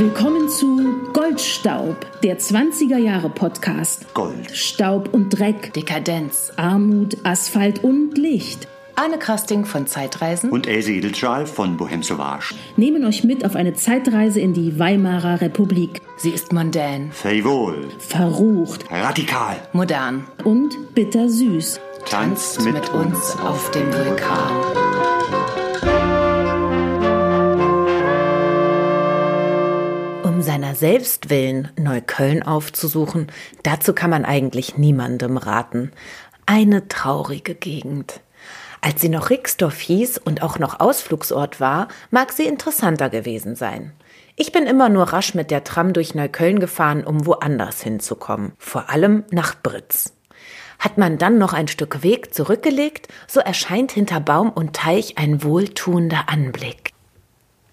Willkommen zu Goldstaub, der 20er Jahre Podcast. Gold. Staub und Dreck, Dekadenz. Armut, Asphalt und Licht. Arne Krasting von Zeitreisen. Und Else Edelschal von Bohem Sauvage. Nehmen euch mit auf eine Zeitreise in die Weimarer Republik. Sie ist mondän, Frivol. Verrucht Radikal. modern. und bittersüß. Tanzt mit, uns auf dem Vulkan. Seiner selbst willen Neukölln aufzusuchen, dazu kann man eigentlich niemandem raten. Eine traurige Gegend. Als sie noch Rixdorf hieß und auch noch Ausflugsort war, mag sie interessanter gewesen sein. Ich bin immer nur rasch mit der Tram durch Neukölln gefahren, um woanders hinzukommen. Vor allem nach Britz. Hat man dann noch ein Stück Weg zurückgelegt, so erscheint hinter Baum und Teich ein wohltuender Anblick.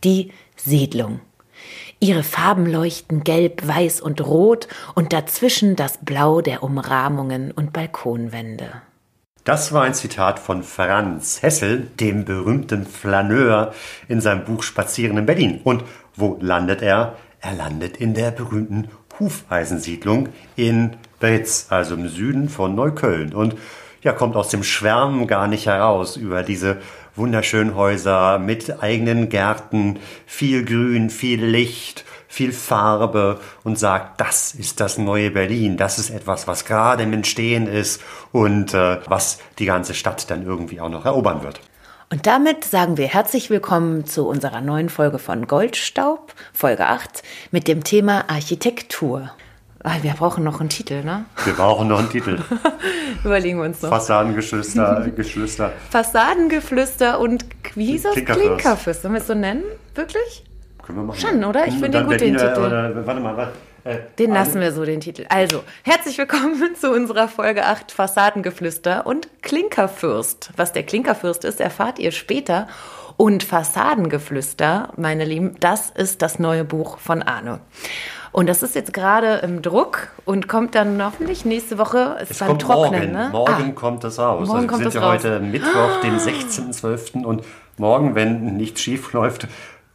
Die Siedlung. Ihre Farben leuchten gelb, weiß und rot und dazwischen das Blau der Umrahmungen und Balkonwände. Das war ein Zitat von Franz Hessel, dem berühmten Flaneur, in seinem Buch Spazieren in Berlin. Und wo landet er? Er landet in der berühmten Hufeisensiedlung in Britz, also im Süden von Neukölln. Und ja, kommt aus dem Schwärmen gar nicht heraus über diese wunderschönen Häuser mit eigenen Gärten, viel Grün, viel Licht, viel Farbe und sagt, das ist das neue Berlin, das ist etwas, was gerade im Entstehen ist und äh, was die ganze Stadt dann irgendwie auch noch erobern wird. Und damit sagen wir herzlich willkommen zu unserer neuen Folge von Goldstaub, Folge 8, mit dem Thema Architektur. Ah, wir brauchen noch einen Titel, ne? Wir brauchen noch einen Titel. Überlegen wir uns noch. Fassadengeschwister, Geschwister. Fassadengeflüster und wie hieß das? Klinkerfürst. Klinkerfürst. Sollen wir es so nennen? Wirklich? Können wir machen. Schon, oder? Ich finde den gut, den Titel. Oder, warte mal, warte. Äh, Den lassen wir so, den Titel. Also, herzlich willkommen zu unserer Folge 8 Fassadengeflüster und Klinkerfürst. Was der Klinkerfürst ist, erfahrt ihr später. Und Fassadengeflüster, meine Lieben, das ist das neue Buch von Arne. Und das ist jetzt gerade im Druck und kommt dann hoffentlich nächste Woche ist Es beim kommt Trocknen. morgen. Ne? Morgen Ah, kommt das raus. morgen also kommt wir sind ja heute Mittwoch, den 16.12. Und morgen, wenn nichts schief läuft,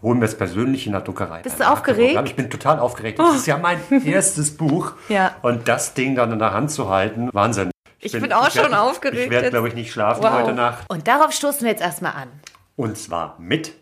holen wir es persönlich in der Druckerei. Bist du aufgeregt? Ich bin total aufgeregt. Das ist ja mein erstes Buch. Ja. Und das Ding dann in der Hand zu halten, Wahnsinn. Ich bin auch schon werd- aufgeregt Ich werde, glaube ich, nicht schlafen wow. heute Nacht. Und darauf stoßen wir jetzt erstmal an. Und zwar mit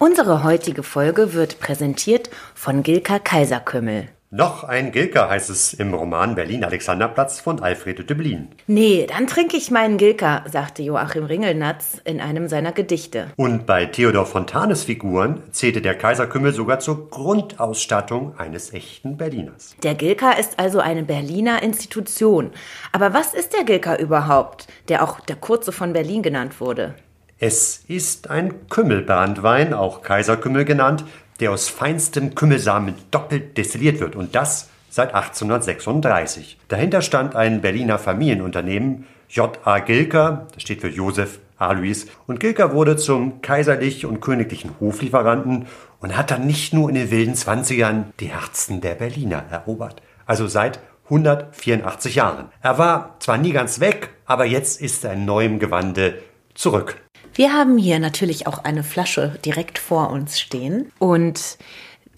Unsere heutige Folge wird präsentiert von Gilka Kaiserkümmel. noch ein Gilka, heißt es im Roman Berlin-Alexanderplatz von Alfred Döblin. Nee, dann trinke ich meinen Gilka, sagte Joachim Ringelnatz in einem seiner Gedichte. Und bei Theodor Fontanes Figuren zählte der Kaiserkümmel sogar zur Grundausstattung eines echten Berliners. Der Gilka ist also eine Berliner Institution. Aber was ist der Gilka überhaupt, der auch der Kurze von Berlin genannt wurde? Es ist ein Kümmelbrandwein, auch Kaiserkümmel genannt, der aus feinstem Kümmelsamen doppelt destilliert wird und das seit 1836. Dahinter stand ein Berliner Familienunternehmen, J.A. Gilker, das steht für Josef Alois, und Gilker wurde zum kaiserlich und königlichen Hoflieferanten und hat dann nicht nur in den wilden Zwanzigern die Herzen der Berliner erobert. Also seit 184 Jahren. Er war zwar nie ganz weg, aber jetzt ist er in neuem Gewande zurück. Wir haben hier natürlich auch eine Flasche direkt vor uns stehen. Und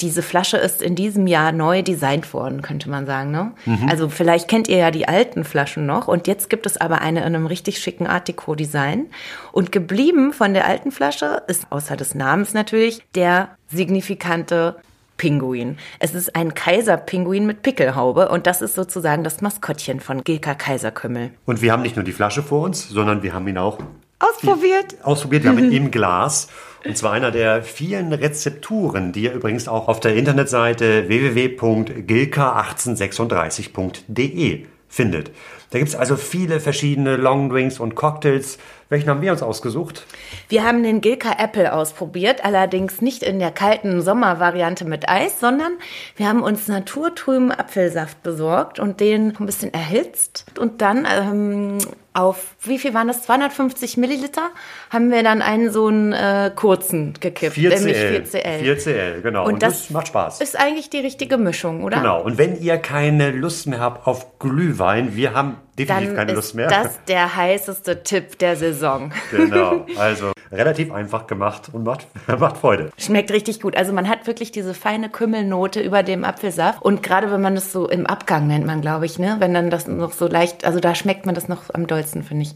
diese Flasche ist in diesem Jahr neu designt worden, könnte man sagen. Ne? Also vielleicht kennt ihr ja die alten Flaschen noch. Und jetzt gibt es aber eine in einem richtig schicken Art Deco-Design. Und geblieben von der alten Flasche ist außer des Namens natürlich der signifikante Pinguin. Es ist ein Kaiserpinguin mit Pickelhaube und das ist sozusagen das Maskottchen von Gilka Kaiserkümmel. Und wir haben nicht nur die Flasche vor uns, sondern wir haben ihn auch Ausprobiert. ausprobiert. Wir haben ihn im Glas. Und zwar einer der vielen Rezepturen, die ihr übrigens auch auf der Internetseite www.gilka1836.de findet. Da gibt es also viele verschiedene Longdrinks und Cocktails. Welchen haben wir uns ausgesucht? Wir haben den Gilka Apple ausprobiert, allerdings nicht in der kalten Sommervariante mit Eis, sondern wir haben uns naturtrüben Apfelsaft besorgt und den ein bisschen erhitzt und dann ähm, auf, wie viel waren das, 250 Milliliter, haben wir dann einen so einen äh, kurzen gekippt, 4 nämlich CL. 4CL. 4 CL, genau. Und Und, das das, macht Spaß. Ist eigentlich die richtige Mischung, oder? Genau. Und wenn ihr keine Lust mehr habt auf Glühwein, wir haben definitiv dann keine ist Lust mehr. das der heißeste Tipp der Saison. Genau, also relativ einfach gemacht und macht, macht Freude. Schmeckt richtig gut. Also man hat wirklich diese feine Kümmelnote über dem Apfelsaft. Und gerade wenn man das so im Abgang nennt man, glaube ich, ne? Wenn dann das noch so leicht, also da schmeckt man das noch am dollsten, finde ich.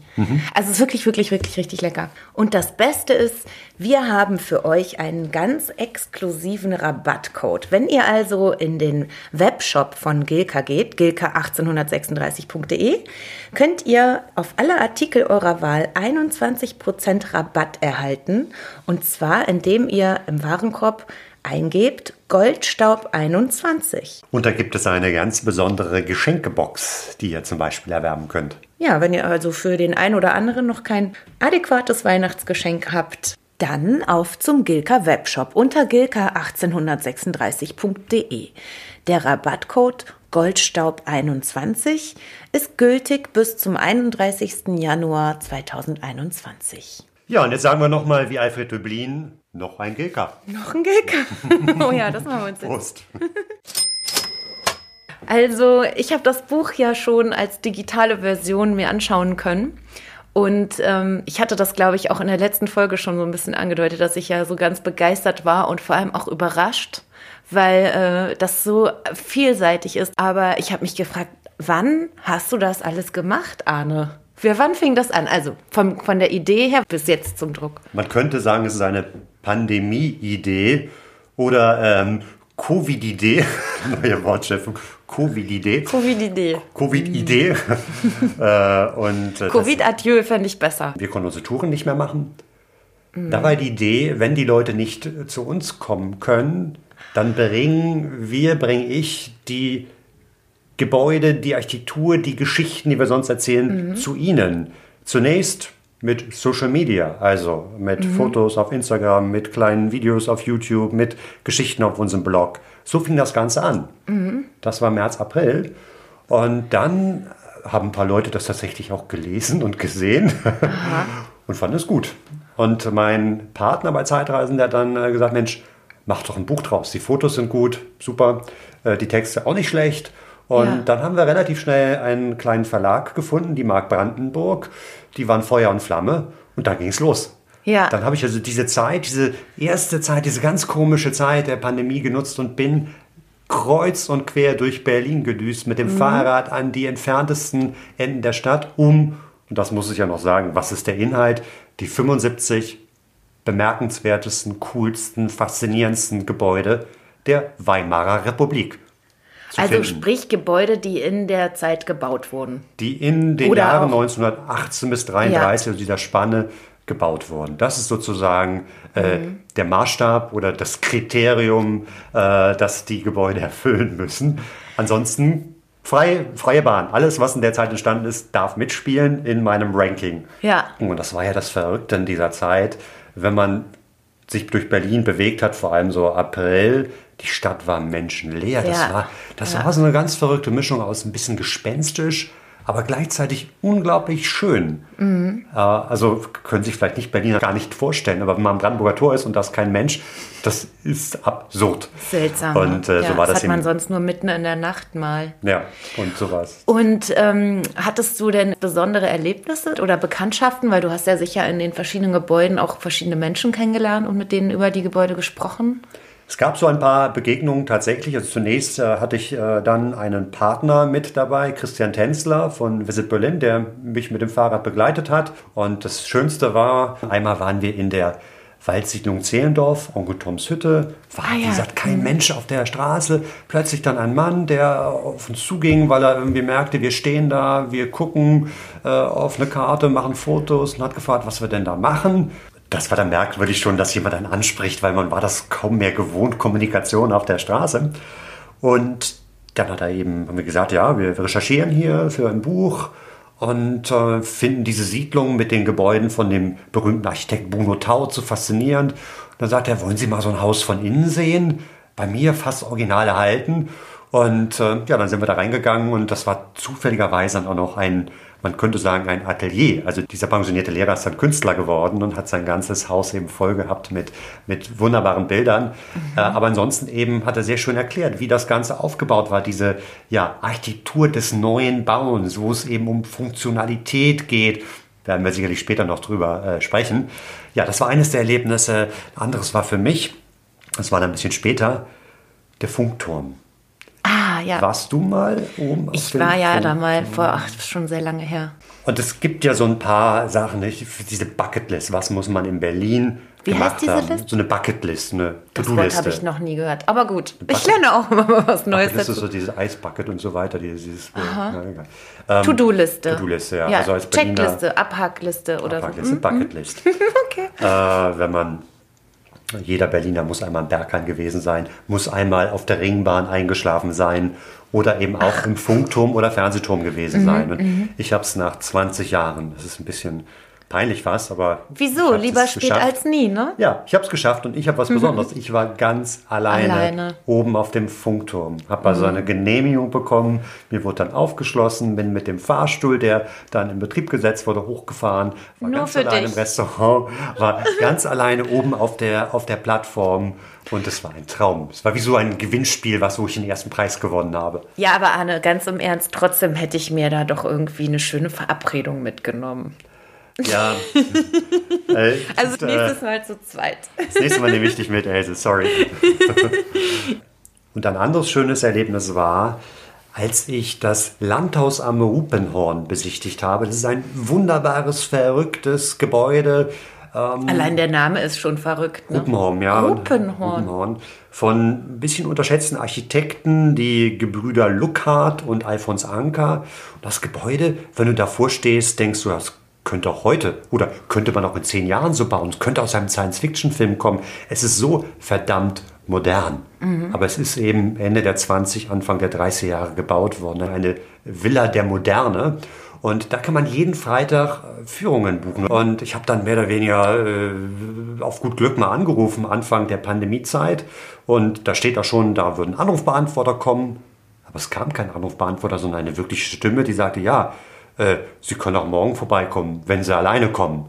Also es ist wirklich, wirklich, wirklich richtig lecker. Und das Beste ist, wir haben für euch einen ganz exklusiven Rabattcode. Wenn ihr also in den Webshop von Gilka geht, gilka1836.de, könnt ihr auf alle Artikel eurer Wahl 21% Rabatt erhalten. Und zwar, indem ihr im Warenkorb eingebt Goldstaub 21. Und da gibt es eine ganz besondere Geschenkebox, die ihr zum Beispiel erwerben könnt. Ja, wenn ihr also für den einen oder anderen noch kein adäquates Weihnachtsgeschenk habt, dann auf zum Gilka Webshop unter gilka1836.de. Der Rabattcode Goldstaub21 ist gültig bis zum 31. Januar 2021. Ja, und jetzt sagen wir nochmal wie Alfred Döblin, noch ein Gilka. Noch ein Gilka. oh ja, das machen wir uns jetzt. Prost. Also, ich habe das Buch ja schon als digitale Version mir anschauen können. Und ähm, ich hatte das, glaube ich, auch in der letzten Folge schon so ein bisschen angedeutet, dass ich ja so ganz begeistert war und vor allem auch überrascht, weil äh, das so vielseitig ist. Aber ich habe mich gefragt, wann hast du das alles gemacht, Arne? Für wann fing das an? Also vom, von der Idee her bis jetzt zum Druck. Man könnte sagen, es ist eine Pandemie-Idee oder ähm, Covid-Idee, neue Wortschöpfung, Covid-Idee. Covid-Idee. Covid-Idee. äh, und äh, Covid-Adieu fände ich besser. wir konnten unsere Touren nicht mehr machen. Da war die Idee, wenn die Leute nicht äh, zu uns kommen können, dann bringen wir, bringe ich die Gebäude, die Architektur, die Geschichten, die wir sonst erzählen, zu ihnen. Zunächst mit Social Media, also mit Fotos auf Instagram, mit kleinen Videos auf YouTube, mit Geschichten auf unserem Blog. So fing das Ganze an. Das war März, April. Und dann haben ein paar Leute das tatsächlich auch gelesen und gesehen und fanden es gut. Und mein Partner bei Zeitreisen, der hat dann äh, gesagt, Mensch, mach doch ein Buch draus. Die Fotos sind gut, super, äh, die Texte auch nicht schlecht. Und Ja. dann haben wir relativ schnell einen kleinen Verlag gefunden, die Mark Brandenburg. Die waren Feuer und Flamme und dann ging es los. Ja. Dann habe ich also diese Zeit, diese erste Zeit, diese ganz komische Zeit der Pandemie genutzt und bin kreuz und quer durch Berlin gedüst mit dem Fahrrad an die entferntesten Enden der Stadt, um, und das muss ich ja noch sagen, was ist der Inhalt, die 75 bemerkenswertesten, coolsten, faszinierendsten Gebäude der Weimarer Republik. Also finden, sprich Gebäude, die in der Zeit gebaut wurden. die in den Oder Jahren auch- 1918 bis 33, also dieser Spanne, gebaut wurden. Das ist sozusagen äh, Mhm. der Maßstab oder das Kriterium, äh, das die Gebäude erfüllen müssen. Ansonsten frei, freie Bahn. Alles, was in der Zeit entstanden ist, darf mitspielen in meinem Ranking. Ja. Und das war ja das Verrückte in dieser Zeit, wenn man sich durch Berlin bewegt hat, vor allem so April, die Stadt war menschenleer. Das, Ja. war, das Ja. war so eine ganz verrückte Mischung aus ein bisschen gespenstisch, aber gleichzeitig unglaublich schön. Mhm. Äh, also können sich vielleicht nicht Berliner gar nicht vorstellen, aber wenn man am Brandenburger Tor ist und da ist kein Mensch, das ist absurd. Seltsam. Und äh, ja, so war das, hat man sonst nur mitten in der Nacht mal. Ja, und sowas. Und ähm, hattest du denn besondere Erlebnisse oder Bekanntschaften? Weil du hast ja sicher in den verschiedenen Gebäuden auch verschiedene Menschen kennengelernt und mit denen über die Gebäude gesprochen. Es gab so ein paar Begegnungen tatsächlich. Also zunächst äh, hatte ich äh, dann einen Partner mit dabei, Christian Tänzler von Visit Berlin, der mich mit dem Fahrrad begleitet hat. Und das Schönste war, einmal waren wir in der Waldsiedlung Zehlendorf, Onkel Toms Hütte. War, Ah wie ja. gesagt, kein Mensch auf der Straße. Plötzlich dann ein Mann, der auf uns zuging, weil er irgendwie merkte, wir stehen da, wir gucken äh, auf eine Karte, machen Fotos und hat gefragt, was wir denn da machen. Das war dann merkwürdig schon, dass jemand einen anspricht, weil man war das kaum mehr gewohnt, Kommunikation auf der Straße. Und dann hat er eben haben wir gesagt, ja, wir recherchieren hier für ein Buch und äh, finden diese Siedlung mit den Gebäuden von dem berühmten Architekt Bruno Tau zu faszinierend. Und dann sagt er, wollen Sie mal so ein Haus von innen sehen? Bei mir fast original erhalten. Und äh, ja, dann sind wir da reingegangen und das war zufälligerweise dann auch noch ein man könnte sagen, ein Atelier. Also dieser pensionierte Lehrer ist dann Künstler geworden und hat sein ganzes Haus eben voll gehabt mit, mit wunderbaren Bildern. Mhm. Äh, aber ansonsten eben hat er sehr schön erklärt, wie das Ganze aufgebaut war, diese ja, Architektur des neuen Bauens, wo es eben um Funktionalität geht. Werden wir sicherlich später noch drüber äh, sprechen. Ja, das war eines der Erlebnisse. Ein anderes war für mich, das war dann ein bisschen später, der Funkturm. Ah, ja. Warst du mal oben? Ich war ja da mal vor, ach, schon sehr lange her. Und es gibt ja so ein paar Sachen, nicht? diese Bucketlist. Was muss man in Berlin Wie gemacht heißt diese haben? Liste? So eine Bucketlist, eine Das To-Do-Liste. habe ich noch nie gehört. Aber gut, ich lerne auch immer mal was Neues Das ist so dieses Eisbucket und so weiter. Dieses. Ähm, To-Do-Liste. To-Do-Liste, ja. ja Also als Checkliste, Abhackliste oder Bucketlist, so. eine Bucketlist. Okay. äh, wenn man jeder Berliner muss einmal im Berghain gewesen sein, muss einmal auf der Ringbahn eingeschlafen sein oder eben auch im Funkturm oder Fernsehturm gewesen Mhm, sein. Und ich habe es nach 20 Jahren, das ist ein bisschen peinlich fast, aber Wieso? Lieber es spät geschafft. als nie, ne? Ja, ich habe es geschafft und ich habe was Besonderes. Ich war ganz alleine, Alleine. oben auf dem Funkturm. Habe also eine Genehmigung bekommen. Mir wurde dann aufgeschlossen, bin mit dem Fahrstuhl, der dann in Betrieb gesetzt wurde, hochgefahren. War Nur ganz für alleine dich. im Restaurant, war ganz alleine oben auf der, auf der Plattform und es war ein Traum. Es war wie so ein Gewinnspiel, was wo ich den ersten Preis gewonnen habe. Ja, aber Arne, ganz im Ernst, trotzdem hätte ich mir da doch irgendwie eine schöne Verabredung mitgenommen. Ja. äh, Also ist, äh, nächstes Mal zu zweit. Das nächste Mal nehme ich dich mit, Else, sorry. Und ein anderes schönes Erlebnis war, als ich das Landhaus am Rupenhorn besichtigt habe. Das ist ein wunderbares, verrücktes Gebäude. Allein der Name ist schon verrückt, ne? Rupenhorn, ja. Rupenhorn. Rupenhorn. Von ein bisschen unterschätzten Architekten, die Gebrüder Luckhard und Alfons Anker. Das Gebäude, wenn du davor stehst, denkst du, das könnte auch heute oder könnte man auch in zehn Jahren so bauen. Es könnte aus einem Science-Fiction-Film kommen. Es ist so verdammt modern. Aber es ist eben Ende der 20, Anfang der 30er Jahre gebaut worden. Eine Villa der Moderne. Und da kann man jeden Freitag äh, Führungen buchen. Und ich habe dann mehr oder weniger äh, auf gut Glück mal angerufen, Anfang der Pandemiezeit. Und da steht auch schon, da würden Anrufbeantworter kommen. Aber es kam kein Anrufbeantworter, sondern eine wirkliche Stimme, die sagte, ja, äh, Sie können auch morgen vorbeikommen, wenn Sie alleine kommen.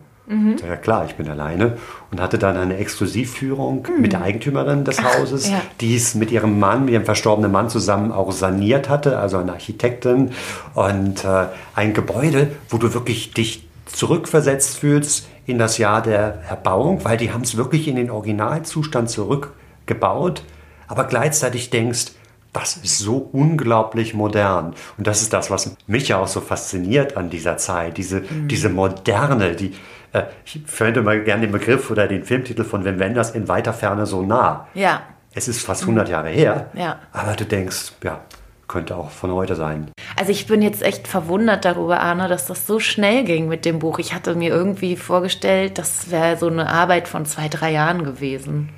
Sag, Ja klar, ich bin alleine und hatte dann eine Exklusivführung mit der Eigentümerin des Hauses, ja. die es mit ihrem Mann, mit ihrem verstorbenen Mann zusammen auch saniert hatte, also eine Architektin und äh, ein Gebäude, wo du wirklich dich zurückversetzt fühlst in das Jahr der Erbauung, weil die haben es wirklich in den Originalzustand zurückgebaut, aber gleichzeitig denkst, das ist so unglaublich modern. Und das ist das, was mich ja auch so fasziniert an dieser Zeit. Diese, diese Moderne, die, äh, ich verwende mal gerne den Begriff oder den Filmtitel von Wim Wenders in weiter Ferne so nah. Ja. Es ist fast 100 Jahre her, Ja. aber du denkst, ja, könnte auch von heute sein. Also ich bin jetzt echt verwundert darüber, Arne, dass das so schnell ging mit dem Buch. Ich hatte mir irgendwie vorgestellt, das wäre so eine Arbeit von zwei, drei Jahren gewesen.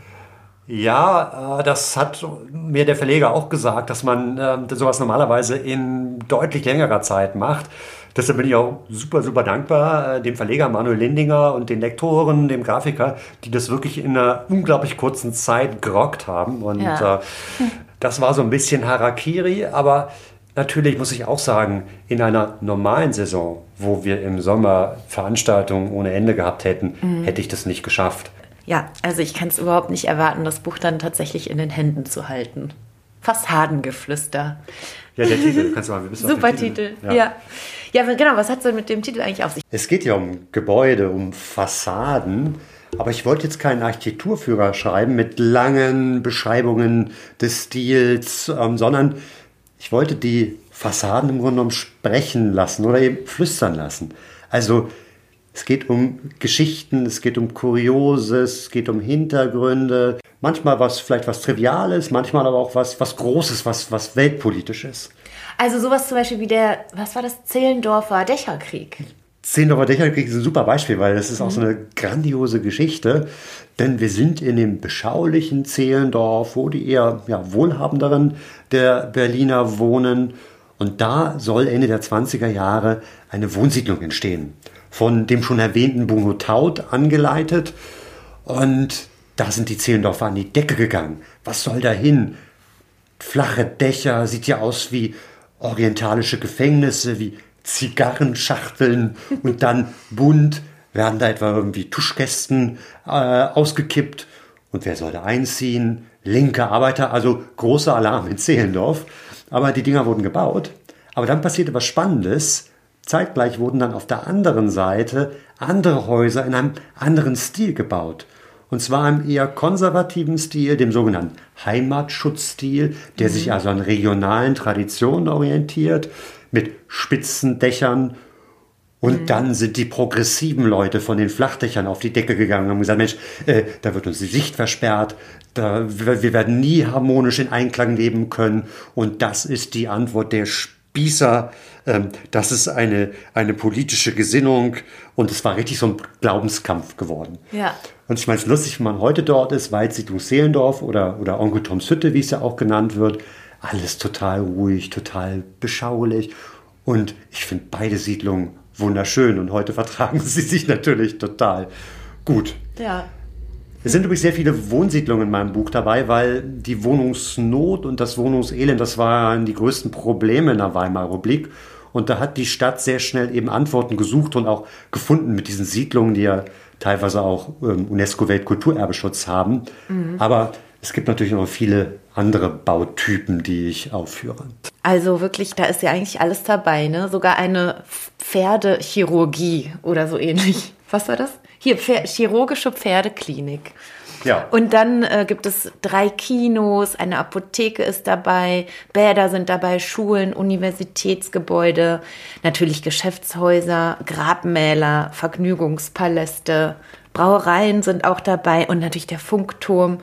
Ja, äh, das hat mir der Verleger auch gesagt, dass man äh, sowas normalerweise in deutlich längerer Zeit macht. Deshalb bin ich auch super, super dankbar äh, dem Verleger Manuel Lindinger und den Lektoren, dem Grafiker, die das wirklich in einer unglaublich kurzen Zeit gerockt haben. Und Ja. äh, das war so ein bisschen Harakiri, aber natürlich muss ich auch sagen, in einer normalen Saison, wo wir im Sommer Veranstaltungen ohne Ende gehabt hätten, hätte ich das nicht geschafft. Ja, also ich kann es überhaupt nicht erwarten, das Buch dann tatsächlich in den Händen zu halten. Fassadengeflüster. Ja, der Titel, kannst du mal, wir den Super Titel. Ja. ja. aber genau, was hat es denn mit dem Titel eigentlich auf sich? Es geht ja um Gebäude, um Fassaden. Aber ich wollte jetzt keinen Architekturführer schreiben mit langen Beschreibungen des Stils, ähm, sondern ich wollte die Fassaden im Grunde genommen sprechen lassen oder eben flüstern lassen. Also es geht um Geschichten, es geht um Kurioses, es geht um Hintergründe. Manchmal was, vielleicht was Triviales, manchmal aber auch was, was Großes, was, was Weltpolitisches. Also sowas zum Beispiel wie der, was war das, Zehlendorfer Dächerkrieg. Zehlendorfer Dächerkrieg ist ein super Beispiel, weil das ist auch so eine grandiose Geschichte. Denn wir sind in dem beschaulichen Zehlendorf, wo die eher ja, wohlhabenderen der Berliner wohnen. Und da soll Ende der 20er Jahre eine Wohnsiedlung entstehen. Von dem schon erwähnten Bruno Taut angeleitet. Und da sind die Zehlendorfer an die Decke gegangen. Was soll da hin? flache Dächer, sieht ja aus wie orientalische Gefängnisse, wie Zigarrenschachteln und dann bunt werden da etwa irgendwie Tuschkästen äh, ausgekippt. Und wer soll da einziehen? Linke Arbeiter, also großer Alarm in Zehlendorf. Aber die Dinger wurden gebaut. Aber dann passierte was Spannendes. Zeitgleich wurden dann auf der anderen Seite andere Häuser in einem anderen Stil gebaut. Und zwar im eher konservativen Stil, dem sogenannten Heimatschutzstil, der mhm. sich also an regionalen Traditionen orientiert, mit spitzen Dächern. Und mhm. dann sind die progressiven Leute von den Flachdächern auf die Decke gegangen und haben gesagt, Mensch, äh, da wird uns die Sicht versperrt, da, wir werden nie harmonisch in Einklang leben können. Und das ist die Antwort der Spießer, ähm, das ist eine, eine politische Gesinnung und es war richtig so ein Glaubenskampf geworden. Ja. Und ich meine, es ist lustig, wenn man heute dort ist, Waldsiedlung Seelendorf oder, oder Onkel Toms Hütte, wie es ja auch genannt wird, alles total ruhig, total beschaulich. Und ich finde beide Siedlungen wunderschön und heute vertragen sie sich natürlich total gut. Ja. Es sind übrigens sehr viele Wohnsiedlungen in meinem Buch dabei, weil die Wohnungsnot und das Wohnungselend, das waren die größten Probleme in der Weimarer Republik. Und da hat die Stadt sehr schnell eben Antworten gesucht und auch gefunden mit diesen Siedlungen, die ja teilweise auch ähm, UNESCO-Weltkulturerbeschutz haben. Mhm. Aber es gibt natürlich noch viele andere Bautypen, die ich aufführe. Also wirklich, da ist ja eigentlich alles dabei, ne? Sogar eine Pferdechirurgie oder so ähnlich. Was war das? Hier, Pfer chirurgische Pferdeklinik. Ja. Und dann äh, gibt es drei Kinos, eine Apotheke ist dabei, Bäder sind dabei, Schulen, Universitätsgebäude, natürlich Geschäftshäuser, Grabmäler, Vergnügungspaläste, Brauereien sind auch dabei und natürlich der Funkturm.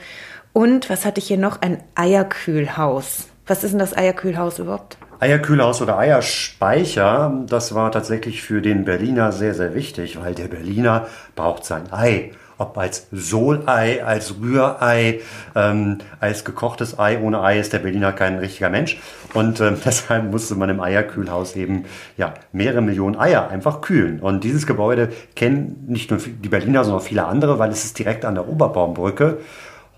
Und was hatte ich hier noch? Ein Eierkühlhaus. Was ist denn das Eierkühlhaus überhaupt? Eierkühlhaus oder Eierspeicher, das war tatsächlich für den Berliner sehr, sehr wichtig, weil der Berliner braucht sein Ei ob als Sohlei, als Rührei, ähm, als gekochtes Ei. Ohne Ei ist der Berliner kein richtiger Mensch. Und ähm, deshalb musste man im Eierkühlhaus eben ja, mehrere Millionen Eier einfach kühlen. Und dieses Gebäude kennen nicht nur die Berliner, sondern auch viele andere, weil es ist direkt an der Oberbaumbrücke.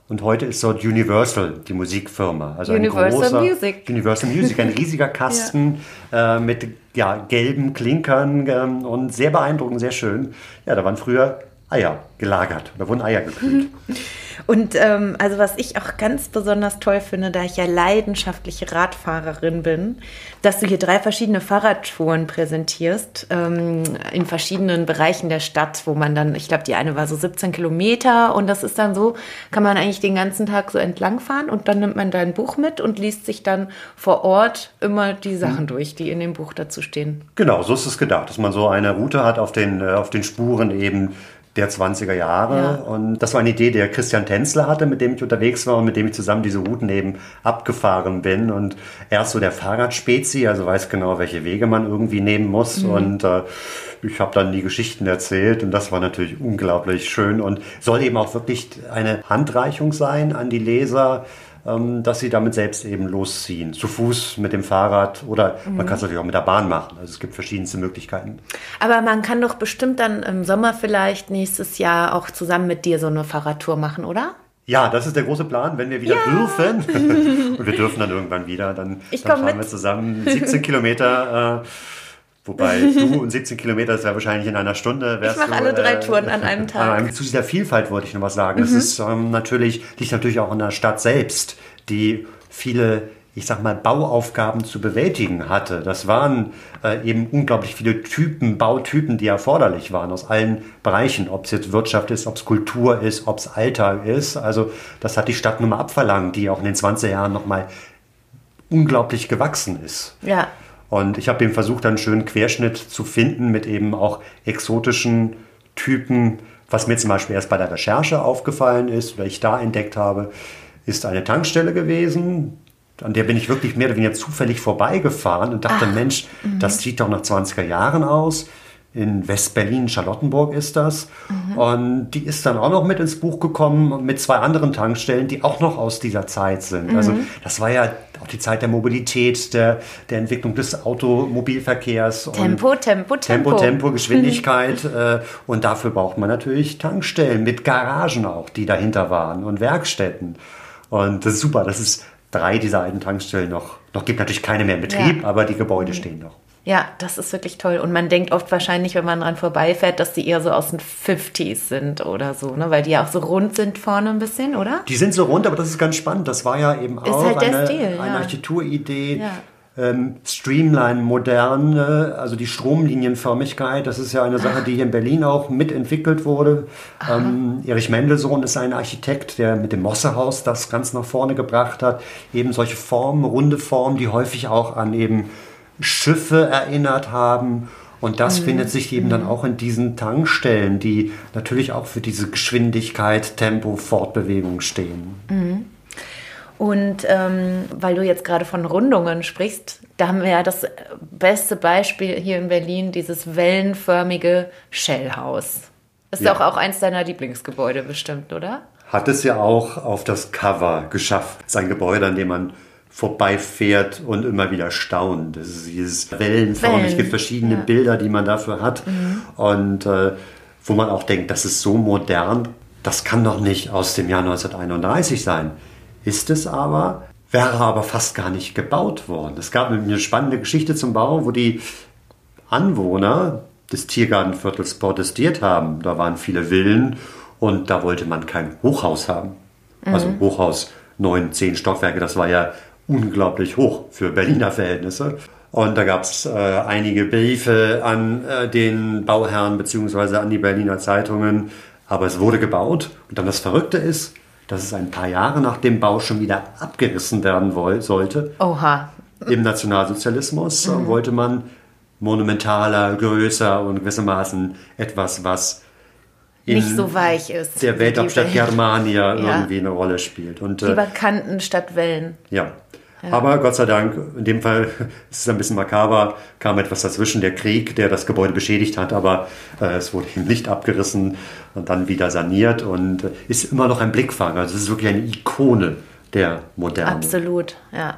Und heute ist dort Universal, die Musikfirma. Also Universal ein großer, Music. Universal Music, ein riesiger Kasten ja. äh, mit ja, gelben Klinkern ähm, und sehr beeindruckend, sehr schön. Ja, da waren früher Eier gelagert. Da wurden Eier gekühlt. Und ähm, also was ich auch ganz besonders toll finde, da ich ja leidenschaftliche Radfahrerin bin, dass du hier drei verschiedene Fahrradtouren präsentierst ähm, in verschiedenen Bereichen der Stadt, wo man dann, ich glaube, die eine war so 17 Kilometer und das ist dann so, kann man eigentlich den ganzen Tag so entlangfahren und dann nimmt man dein Buch mit und liest sich dann vor Ort immer die Sachen mhm. durch, die in dem Buch dazu stehen. Genau, so ist es gedacht, dass man so eine Route hat auf den, äh, auf den Spuren eben der 20er Jahre. Ja. Und das war eine Idee, die Christian Tänzler hatte, mit dem ich unterwegs war und mit dem ich zusammen diese Routen eben abgefahren bin. Und er ist so der Fahrradspezi, also weiß genau, welche Wege man irgendwie nehmen muss. Mhm. Und äh, ich habe dann die Geschichten erzählt und das war natürlich unglaublich schön und soll eben auch wirklich eine Handreichung sein an die Leser dass sie damit selbst eben losziehen. Zu Fuß, mit dem Fahrrad oder mhm. man kann es natürlich auch mit der Bahn machen. Also es gibt verschiedenste Möglichkeiten. Aber man kann doch bestimmt dann im Sommer vielleicht nächstes Jahr auch zusammen mit dir so eine Fahrradtour machen, oder? Ja, das ist der große Plan, wenn wir wieder ja. dürfen. und wir dürfen dann irgendwann wieder, dann, dann fahren mit. wir zusammen 17 Kilometer. Äh, Wobei du und 17 Kilometer ist ja wahrscheinlich in einer Stunde. Ich mache alle drei äh, Touren an einem Tag. Zu dieser Vielfalt wollte ich noch was sagen. Mhm. ist ähm, natürlich, liegt natürlich auch in der Stadt selbst, die viele ich sag mal, Bauaufgaben zu bewältigen hatte. Das waren äh, eben unglaublich viele Typen, Bautypen, die erforderlich waren aus allen Bereichen, ob es jetzt Wirtschaft ist, ob es Kultur ist, ob es Alltag ist. Also das hat die Stadt nun mal abverlangt, die auch in den 20er Jahren nochmal unglaublich gewachsen ist. Ja. Und ich habe eben versucht, einen schönen Querschnitt zu finden mit eben auch exotischen Typen. Was mir zum Beispiel erst bei der Recherche aufgefallen ist oder ich da entdeckt habe, ist eine Tankstelle gewesen. An der bin ich wirklich mehr oder weniger zufällig vorbeigefahren und dachte, Ach, Mensch, das sieht doch nach 20er Jahren aus in West-Berlin, Charlottenburg ist das. Mhm. Und die ist dann auch noch mit ins Buch gekommen mit zwei anderen Tankstellen, die auch noch aus dieser Zeit sind. Also mhm. Also das war ja auch die Zeit der Mobilität, der, der Entwicklung des Automobilverkehrs. Tempo, Tempo, Tempo. Tempo, Tempo, Geschwindigkeit. äh, und dafür braucht man natürlich Tankstellen mit Garagen auch, die dahinter waren und Werkstätten. Und das ist super, dass es drei dieser alten Tankstellen noch, noch gibt. Natürlich keine mehr in Betrieb, ja. aber die Gebäude mhm. stehen noch. Ja, das ist wirklich toll. Und man denkt oft wahrscheinlich, wenn man dran vorbeifährt, dass die eher so aus den 50s sind oder so, ne? Weil die ja auch so rund sind vorne ein bisschen, oder? Die sind so rund, aber das ist ganz spannend. Das war ja eben auch halt eine, Stil, eine ja. Architekturidee. Ja. Ähm, Streamline, moderne, also die Stromlinienförmigkeit, das ist ja eine Sache, die hier in Berlin auch mitentwickelt wurde. Ähm, Erich Mendelssohn ist ein Architekt, der mit dem Mossehaus das ganz nach vorne gebracht hat. Eben solche Formen, runde Formen, die häufig auch an eben Schiffe erinnert haben. Und Mhm. das findet sich eben dann auch in diesen Tankstellen, die natürlich auch für diese Geschwindigkeit, Tempo, Fortbewegung stehen. Und ähm, weil du jetzt gerade von Rundungen sprichst, da haben wir ja das beste Beispiel hier in Berlin, dieses wellenförmige Shellhaus. Ist Ja. doch auch eins deiner Lieblingsgebäude bestimmt, oder? Hat es ja auch auf das Cover geschafft. Es ist ein Gebäude, an dem man vorbeifährt und immer wieder staunt. Das ist dieses wellenförmig, es gibt verschiedene ja. Bilder, die man dafür hat. Und äh, wo man auch denkt, das ist so modern, das kann doch nicht aus dem Jahr 1931 sein. Ist es aber, wäre aber fast gar nicht gebaut worden. Es gab eine spannende Geschichte zum Bau, wo die Anwohner des Tiergartenviertels protestiert haben. Da waren viele Villen und da wollte man kein Hochhaus haben. Also Hochhaus, neun, zehn Stockwerke, das war ja unglaublich hoch für Berliner Verhältnisse. Und da gab es äh, einige Briefe an äh, den Bauherrn bzw. an die Berliner Zeitungen. Aber es wurde gebaut. Und dann das Verrückte ist, dass es ein paar Jahre nach dem Bau schon wieder abgerissen werden sollte. Oha. Im Nationalsozialismus äh, wollte man monumentaler, größer und gewissermaßen etwas, was Nicht so weich ist. der Welthauptstadt Germania Ja. irgendwie eine Rolle spielt. Und äh, Lieber Kanten statt Wellen. ja. Aber Gott sei Dank, in dem Fall ist es ein bisschen makaber, kam etwas dazwischen, der Krieg, der das Gebäude beschädigt hat, aber äh, es wurde eben nicht abgerissen und dann wieder saniert und äh, ist immer noch ein Blickfang. Also es ist wirklich eine Ikone der Moderne. Absolut, ja.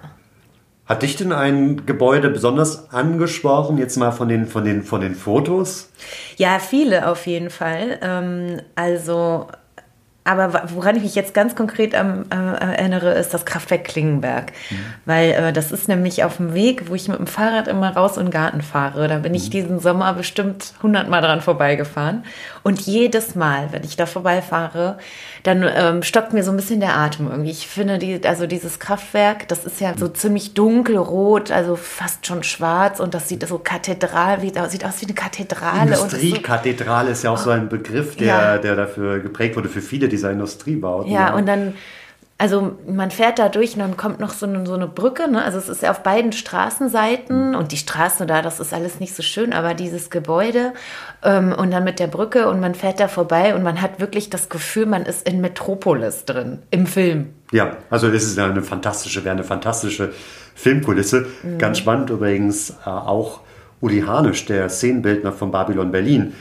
Hat dich denn ein Gebäude besonders angesprochen, jetzt mal von den, von den, von den Fotos? Ja, viele auf jeden Fall. Ähm, also, aber woran ich mich jetzt ganz konkret am, äh, erinnere, ist das Kraftwerk Klingenberg. Weil äh, das ist nämlich auf dem Weg, wo ich mit dem Fahrrad immer raus in den Garten fahre. Da bin ich diesen Sommer bestimmt hundertmal dran vorbeigefahren. Und jedes Mal, wenn ich da vorbeifahre, dann ähm, stockt mir so ein bisschen der Atem irgendwie. Ich finde, die, also dieses Kraftwerk, das ist ja so ziemlich dunkelrot, also fast schon schwarz und das sieht so kathedral, wie, sieht aus wie eine Kathedrale. ist so- Industriekathedrale ist ja auch so ein Begriff, der, Ja. der dafür geprägt wurde für viele dieser Industriebauten. Ja, und dann, also man fährt da durch und dann kommt noch so eine, so eine Brücke, ne? Also es ist ja auf beiden Straßenseiten und die Straßen da, das ist alles nicht so schön, aber dieses Gebäude ähm, und dann mit der Brücke und man fährt da vorbei und man hat wirklich das Gefühl, man ist in Metropolis drin, im Film. Ja, also es ist eine fantastische, wäre eine fantastische Filmkulisse. Mhm. Ganz spannend übrigens äh, auch Uli Hanisch, der Szenenbildner von Babylon Berlin,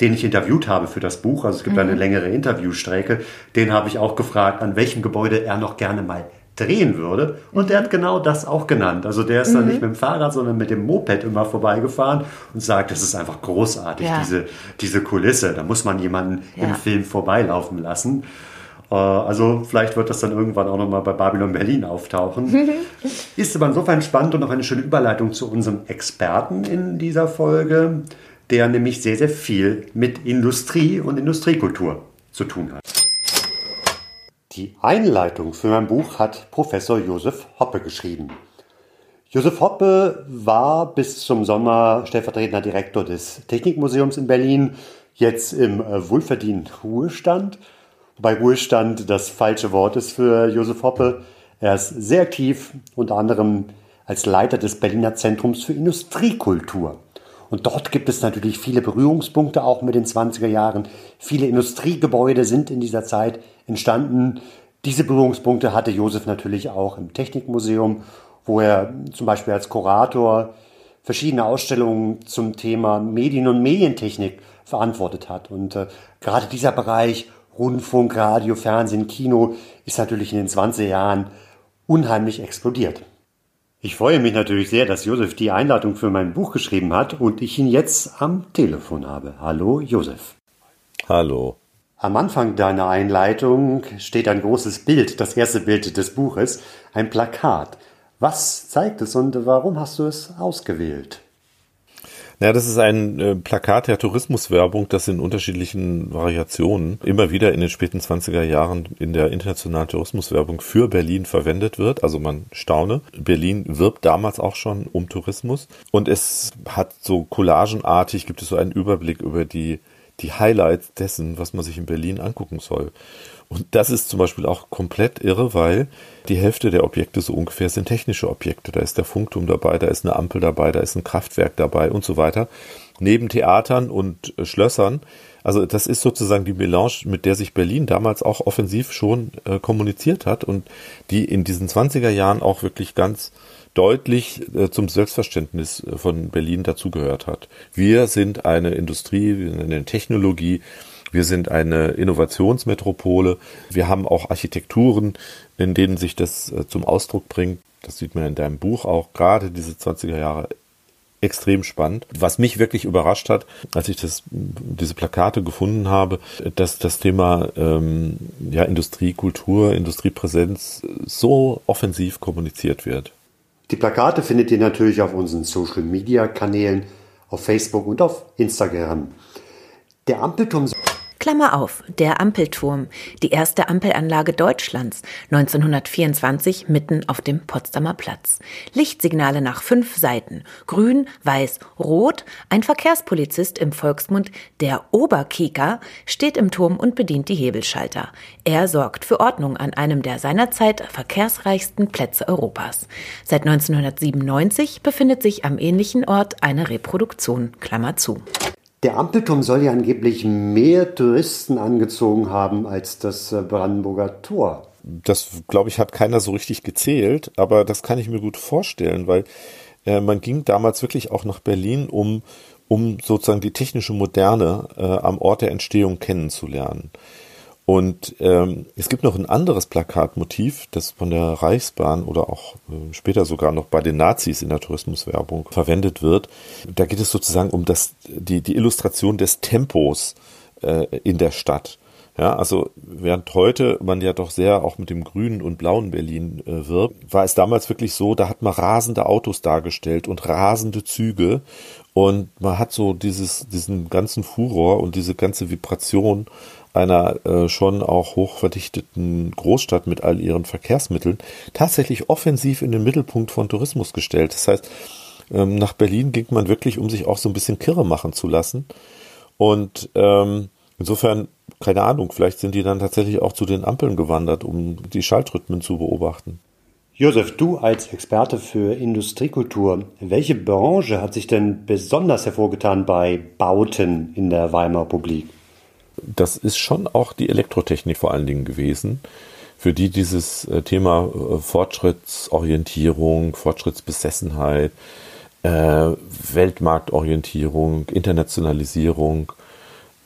den ich interviewt habe für das Buch. Also es gibt Mhm. eine längere Interviewstrecke. Den habe ich auch gefragt, an welchem Gebäude er noch gerne mal drehen würde. Und er hat genau das auch genannt. Also der ist dann Mhm. nicht mit dem Fahrrad, sondern mit dem Moped immer vorbeigefahren und sagt, das ist einfach großartig, Ja. diese, diese Kulisse. Da muss man jemanden im Ja. Film vorbeilaufen lassen. Äh, Also vielleicht wird das dann irgendwann auch nochmal bei Babylon Berlin auftauchen. Ist aber insofern spannend und auch eine schöne Überleitung zu unserem Experten in dieser Folge, der nämlich sehr, sehr viel mit Industrie und Industriekultur zu tun hat. Die Einleitung für mein Buch hat Professor Josef Hoppe geschrieben. Josef Hoppe war bis zum Sommer stellvertretender Direktor des Technikmuseums in Berlin, jetzt im wohlverdienten Ruhestand. Wobei Ruhestand das falsche Wort ist für Josef Hoppe. Er ist sehr aktiv, unter anderem als Leiter des Berliner Zentrums für Industriekultur. Und dort gibt es natürlich viele Berührungspunkte auch mit den 20er Jahren. Viele Industriegebäude sind in dieser Zeit entstanden. Diese Berührungspunkte hatte Josef natürlich auch im Technikmuseum, wo er zum Beispiel als Kurator verschiedene Ausstellungen zum Thema Medien und Medientechnik verantwortet hat. Und äh, gerade dieser Bereich Rundfunk, Radio, Fernsehen, Kino ist natürlich in den 20er Jahren unheimlich explodiert. Ich freue mich natürlich sehr, dass Josef die Einladung für mein Buch geschrieben hat und ich ihn jetzt am Telefon habe. Hallo Josef. Hallo. Am Anfang deiner Einleitung steht ein großes Bild, das erste Bild des Buches, ein Plakat. Was zeigt es und warum hast du es ausgewählt? Ja, das ist ein äh, Plakat der Tourismuswerbung, das in unterschiedlichen Variationen immer wieder in den späten 20er Jahren in der internationalen Tourismuswerbung für Berlin verwendet wird. Also man staune. Berlin wirbt damals auch schon um Tourismus und es hat so collagenartig, gibt es so einen Überblick über die, die Highlights dessen, was man sich in Berlin angucken soll. Und das ist zum Beispiel auch komplett irre, weil die Hälfte der Objekte so ungefähr sind technische Objekte. Da ist der Funkturm dabei, da ist eine Ampel dabei, da ist ein Kraftwerk dabei und so weiter. Neben Theatern und äh, Schlössern. Also das ist sozusagen die Melange, mit der sich Berlin damals auch offensiv schon äh, kommuniziert hat und die in diesen 20er Jahren auch wirklich ganz deutlich äh, zum Selbstverständnis äh, von Berlin dazugehört hat. Wir sind eine Industrie, wir sind eine Technologie, wir sind eine Innovationsmetropole. Wir haben auch Architekturen, in denen sich das äh, zum Ausdruck bringt. Das sieht man in deinem Buch auch, gerade diese 20er Jahre extrem spannend. Was mich wirklich überrascht hat, als ich das, diese Plakate gefunden habe, dass das Thema ähm, ja, Industrie, Kultur, Industriepräsenz so offensiv kommuniziert wird. Die Plakate findet ihr natürlich auf unseren Social-Media-Kanälen, auf Facebook und auf Instagram. Der Ampelturm Klammer auf, der Ampelturm, die erste Ampelanlage Deutschlands, 1924 mitten auf dem Potsdamer Platz. Lichtsignale nach fünf Seiten, grün, weiß, rot, ein Verkehrspolizist im Volksmund, der Oberkieker, steht im Turm und bedient die Hebelschalter. Er sorgt für Ordnung an einem der seinerzeit verkehrsreichsten Plätze Europas. Seit 1997 befindet sich am ähnlichen Ort eine Reproduktion, Klammer zu. Der Ampelturm soll ja angeblich mehr Touristen angezogen haben als das äh, Brandenburger Tor. Das, glaube ich, hat keiner so richtig gezählt, aber das kann ich mir gut vorstellen, weil äh, man ging damals wirklich auch nach Berlin, um, um sozusagen die technische Moderne äh, am Ort der Entstehung kennenzulernen. Und ähm, es gibt noch ein anderes Plakatmotiv, das von der Reichsbahn oder auch äh, später sogar noch bei den Nazis in der Tourismuswerbung verwendet wird. Da geht es sozusagen um das, die, die Illustration des Tempos äh, in der Stadt. Ja, also während heute man ja doch sehr auch mit dem grünen und blauen Berlin äh, wirbt, war es damals wirklich so, da hat man rasende Autos dargestellt und rasende Züge und man hat so dieses, diesen ganzen Furor und diese ganze Vibration einer äh, schon auch hochverdichteten Großstadt mit all ihren Verkehrsmitteln tatsächlich offensiv in den Mittelpunkt von Tourismus gestellt. Das heißt, ähm, nach Berlin ging man wirklich, um sich auch so ein bisschen kirre machen zu lassen. Und ähm, insofern, keine Ahnung, vielleicht sind die dann tatsächlich auch zu den Ampeln gewandert, um die Schaltrhythmen zu beobachten. Josef, du als Experte für Industriekultur, welche Branche hat sich denn besonders hervorgetan bei Bauten in der Weimarer Republik? Das ist schon auch die Elektrotechnik vor allen Dingen gewesen, für die dieses äh, Thema äh, Fortschrittsorientierung, Fortschrittsbesessenheit, äh, Weltmarktorientierung, Internationalisierung,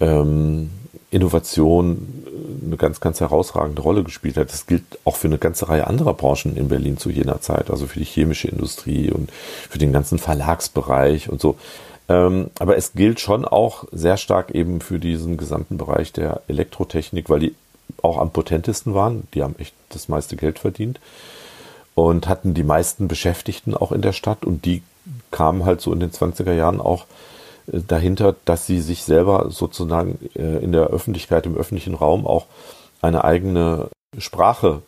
ähm, Innovation eine ganz, ganz herausragende Rolle gespielt hat. Das gilt auch für eine ganze Reihe anderer Branchen in Berlin zu jener Zeit, also für die chemische Industrie und für den ganzen Verlagsbereich und so. Ähm, aber es gilt schon auch sehr stark eben für diesen gesamten Bereich der Elektrotechnik, weil die auch am potentesten waren. Die haben echt das meiste Geld verdient und hatten die meisten Beschäftigten auch in der Stadt und die kamen halt so in den 20er Jahren auch äh, dahinter, dass sie sich selber sozusagen äh, in der Öffentlichkeit, im öffentlichen Raum auch eine eigene Sprache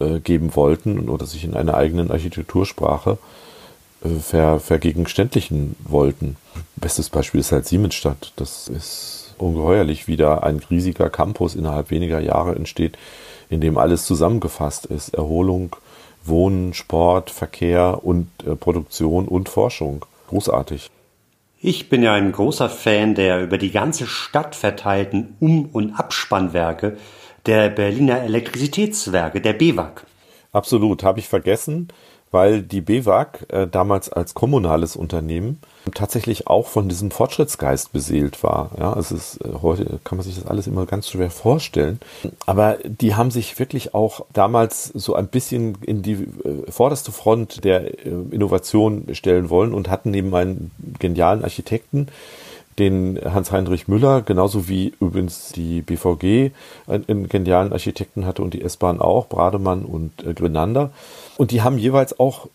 äh, geben wollten oder sich in einer eigenen Architektursprache ver, vergegenständlichen wollten. Bestes Beispiel ist halt Siemensstadt. Das ist ungeheuerlich, wie da ein riesiger Campus innerhalb weniger Jahre entsteht, in dem alles zusammengefasst ist. Erholung, Wohnen, Sport, Verkehr und äh, Produktion und Forschung. Großartig. Ich bin ja ein großer Fan der über die ganze Stadt verteilten Um- und Abspannwerke der Berliner Elektrizitätswerke, der BEWAG. Absolut, habe ich vergessen weil die BEWAG äh, damals als kommunales Unternehmen tatsächlich auch von diesem Fortschrittsgeist beseelt war. Ja, es ist äh, heute kann man sich das alles immer ganz schwer vorstellen, aber die haben sich wirklich auch damals so ein bisschen in die äh, vorderste Front der äh, Innovation stellen wollen und hatten neben einen genialen Architekten den Hans-Heinrich Müller, genauso wie übrigens die BVG einen genialen Architekten hatte und die S-Bahn auch, Brademann und äh, Grenander. Und die haben jeweils auch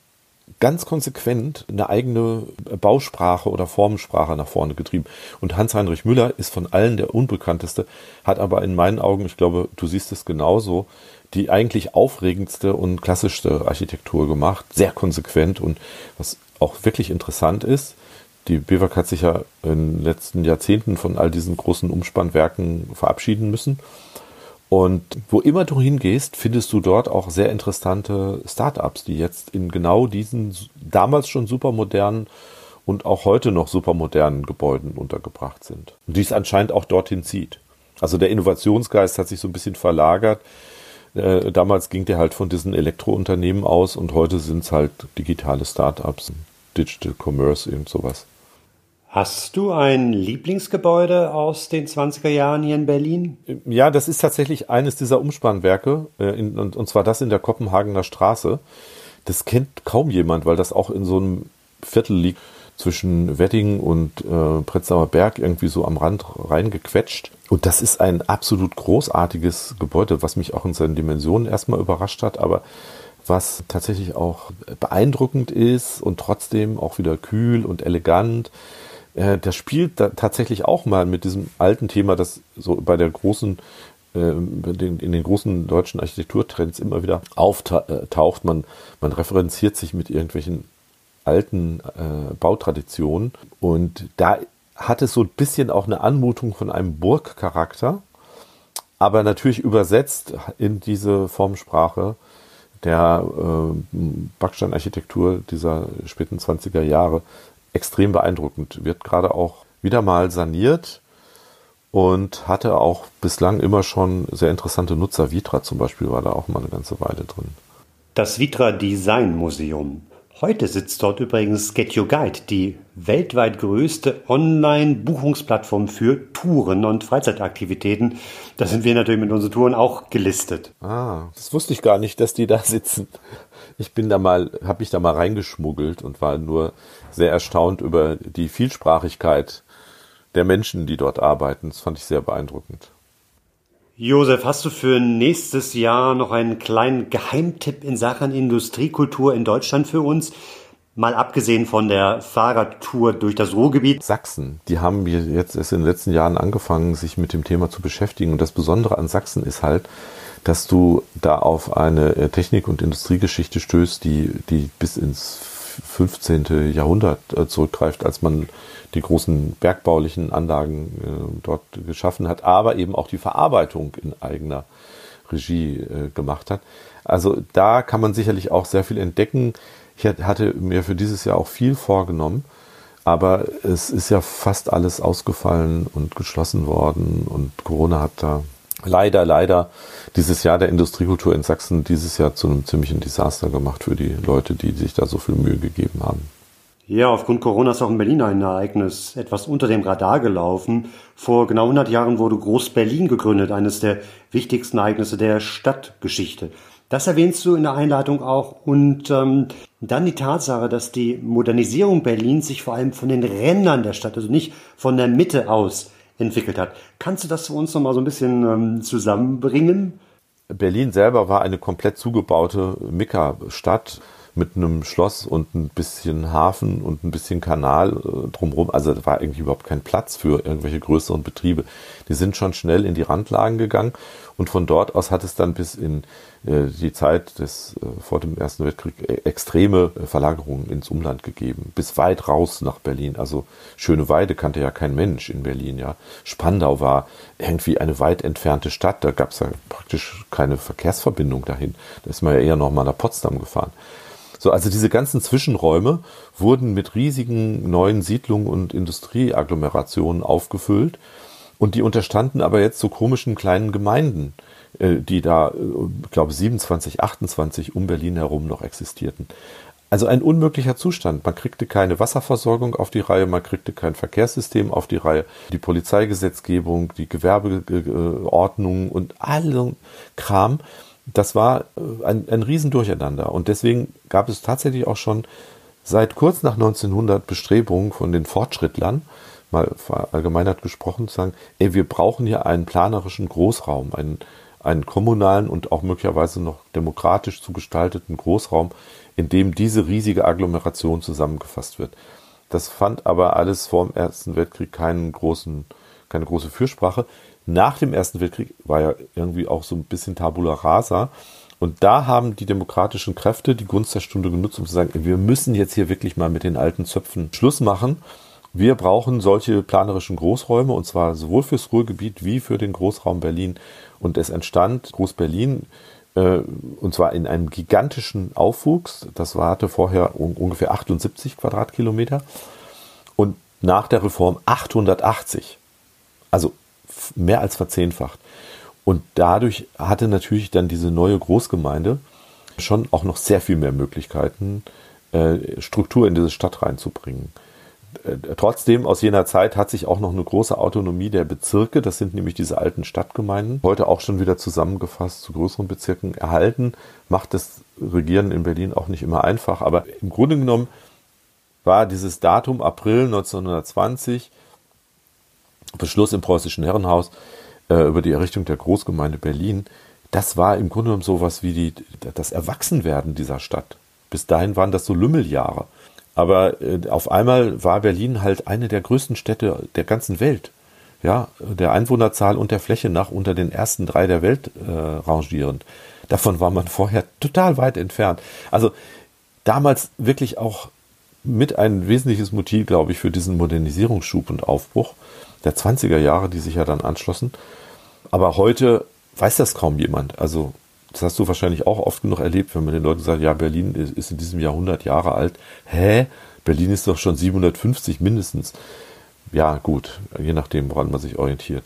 ganz konsequent eine eigene Bausprache oder Formensprache nach vorne getrieben. Und Hans-Heinrich Müller ist von allen der unbekannteste, hat aber in meinen Augen, ich glaube, du siehst es genauso, die eigentlich aufregendste und klassischste Architektur gemacht. Sehr konsequent und was auch wirklich interessant ist, die BWAG hat sich ja in den letzten Jahrzehnten von all diesen großen Umspannwerken verabschieden müssen. Und wo immer du hingehst, findest du dort auch sehr interessante Startups, die jetzt in genau diesen damals schon supermodernen und auch heute noch supermodernen Gebäuden untergebracht sind. Und dies anscheinend auch dorthin zieht. Also der Innovationsgeist hat sich so ein bisschen verlagert. Äh, damals ging der halt von diesen Elektrounternehmen aus und heute sind es halt digitale Startups, Digital Commerce, irgend sowas. Hast du ein Lieblingsgebäude aus den 20er Jahren hier in Berlin? Ja, das ist tatsächlich eines dieser Umspannwerke, äh, und zwar das in der Kopenhagener Straße. Das kennt kaum jemand, weil das auch in so einem Viertel liegt zwischen Wedding und äh, Prenzlauer Berg irgendwie so am Rand reingequetscht. Und das ist ein absolut großartiges Gebäude, was mich auch in seinen Dimensionen erstmal überrascht hat, aber was tatsächlich auch beeindruckend ist und trotzdem auch wieder kühl und elegant äh, der spielt da tatsächlich auch mal mit diesem alten Thema, das so bei der großen äh, in den großen deutschen Architekturtrends immer wieder auftaucht. Man, man referenziert sich mit irgendwelchen alten äh, Bautraditionen und da hat es so ein bisschen auch eine Anmutung von einem Burgcharakter, aber natürlich übersetzt in diese Formsprache der äh, Backsteinarchitektur dieser späten 20er Jahre extrem beeindruckend. Wird gerade auch wieder mal saniert und hatte auch bislang immer schon sehr interessante Nutzer. Vitra zum Beispiel war da auch mal eine ganze Weile drin. Das Vitra Design Museum. Heute sitzt dort übrigens Get Your Guide, die weltweit größte Online-Buchungsplattform für Touren und Freizeitaktivitäten. Da sind wir natürlich mit unseren Touren auch gelistet. Ah, das wusste ich gar nicht, dass die da sitzen. Ich bin da mal, habe mich da mal reingeschmuggelt und war nur sehr erstaunt über die Vielsprachigkeit der Menschen, die dort arbeiten. Das fand ich sehr beeindruckend. Josef, hast du für nächstes Jahr noch einen kleinen Geheimtipp in Sachen Industriekultur in Deutschland für uns? Mal abgesehen von der Fahrradtour durch das Ruhrgebiet. Sachsen, die haben jetzt erst in den letzten Jahren angefangen, sich mit dem Thema zu beschäftigen. Und das Besondere an Sachsen ist halt, dass du da auf eine äh, Technik- und Industriegeschichte stößt, die, die bis ins 15. Jahrhundert äh, zurückgreift, als man die großen bergbaulichen Anlagen äh, dort geschaffen hat, aber eben auch die Verarbeitung in eigener Regie gemacht hat. Also da kann man sicherlich auch sehr viel entdecken. Ich hatte mir für dieses Jahr auch viel vorgenommen, aber es ist ja fast alles ausgefallen und geschlossen worden und Corona hat da leider, leider dieses Jahr der Industriekultur in Sachsen dieses Jahr zu einem ziemlichen Desaster gemacht für die Leute, die sich da so viel Mühe gegeben haben. Ja, aufgrund Corona ist auch in Berlin ein Ereignis etwas unter dem Radar gelaufen. Vor genau 100 Jahren wurde Groß-Berlin gegründet, eines der wichtigsten Ereignisse der Stadtgeschichte. Das erwähnst du in der Einleitung auch. Und ähm, dann die Tatsache, dass die Modernisierung Berlins sich vor allem von den Rändern der Stadt, also nicht von der Mitte aus, entwickelt hat. Kannst du das für uns nochmal so ein bisschen ähm, zusammenbringen? Berlin selber war eine komplett zugebaute Mika-Stadt mit einem Schloss und ein bisschen Hafen und ein bisschen Kanal äh, drumherum. Also da war irgendwie überhaupt kein Platz für irgendwelche größeren Betriebe. Die sind schon schnell in die Randlagen gegangen und von dort aus hat es dann bis in äh, die Zeit des äh, vor dem Ersten Weltkrieg äh, extreme äh, Verlagerungen ins Umland gegeben, bis weit raus nach Berlin. Also Schöneweide kannte ja kein Mensch in Berlin, ja. Spandau war irgendwie eine weit entfernte Stadt, da gab es ja praktisch keine Verkehrsverbindung dahin. Da ist man ja eher noch mal nach Potsdam gefahren. So, also diese ganzen Zwischenräume wurden mit riesigen neuen Siedlungen und Industrieagglomerationen aufgefüllt und die unterstanden aber jetzt so komischen kleinen Gemeinden, äh, die da, ich glaube 27, 28 um Berlin herum noch existierten. Also ein unmöglicher Zustand. Man kriegte keine Wasserversorgung auf die Reihe, man kriegte kein Verkehrssystem auf die Reihe, die Polizeigesetzgebung, die Gewerbeordnung und all Kram das war äh, ein, ein Riesendurcheinander. Und deswegen gab es tatsächlich auch schon seit kurz nach 1900 Bestrebungen von den Fortschrittlern, mal verallgemeinert gesprochen, zu sagen, ey, wir brauchen hier einen planerischen Großraum, einen, einen kommunalen und auch möglicherweise noch demokratisch zu gestalteten Großraum, in dem diese riesige Agglomeration zusammengefasst wird. Das fand aber alles vor dem Ersten Weltkrieg keinen großen, keine große Fürsprache. Nach dem Ersten Weltkrieg war ja irgendwie auch so ein bisschen Tabula rasa. Und da haben die demokratischen Kräfte die Gunst der Stunde genutzt, um zu sagen, wir müssen jetzt hier wirklich mal mit den alten Zöpfen Schluss machen. Wir brauchen solche planerischen Großräume und zwar sowohl fürs Ruhrgebiet wie für den Großraum Berlin. Und es entstand Groß-Berlin äh, und zwar in einem gigantischen Aufwuchs. Das war, hatte vorher un ungefähr 78 Quadratkilometer und nach der Reform 880. Also mehr als verzehnfacht. Und dadurch hatte natürlich dann diese neue Großgemeinde schon auch noch sehr viel mehr Möglichkeiten, äh, Struktur in diese Stadt reinzubringen. Äh, trotzdem, aus jener Zeit hat sich auch noch eine große Autonomie der Bezirke, das sind nämlich diese alten Stadtgemeinden, heute auch schon wieder zusammengefasst zu größeren Bezirken erhalten, macht das Regieren in Berlin auch nicht immer einfach. Aber im Grunde genommen war dieses Datum April 1920, Beschluss im Preußischen Herrenhaus äh, über die Errichtung der Großgemeinde Berlin, das war im Grunde genommen sowas wie die, das Erwachsenwerden dieser Stadt. Bis dahin waren das so Lümmeljahre. Aber äh, auf einmal war Berlin halt eine der größten Städte der ganzen Welt. Ja, der Einwohnerzahl und der Fläche nach unter den ersten drei der Welt äh, rangierend. Davon war man vorher total weit entfernt. Also damals wirklich auch mit ein wesentliches Motiv, glaube ich, für diesen Modernisierungsschub und Aufbruch der 20er Jahre, die sich ja dann anschlossen. Aber heute weiß das kaum jemand. Also das hast du wahrscheinlich auch oft genug erlebt, wenn man den Leuten sagt, ja, Berlin ist in diesem Jahr 100 Jahre alt. Hä? Berlin ist doch schon 750 mindestens. Ja, gut, je nachdem, woran man sich orientiert.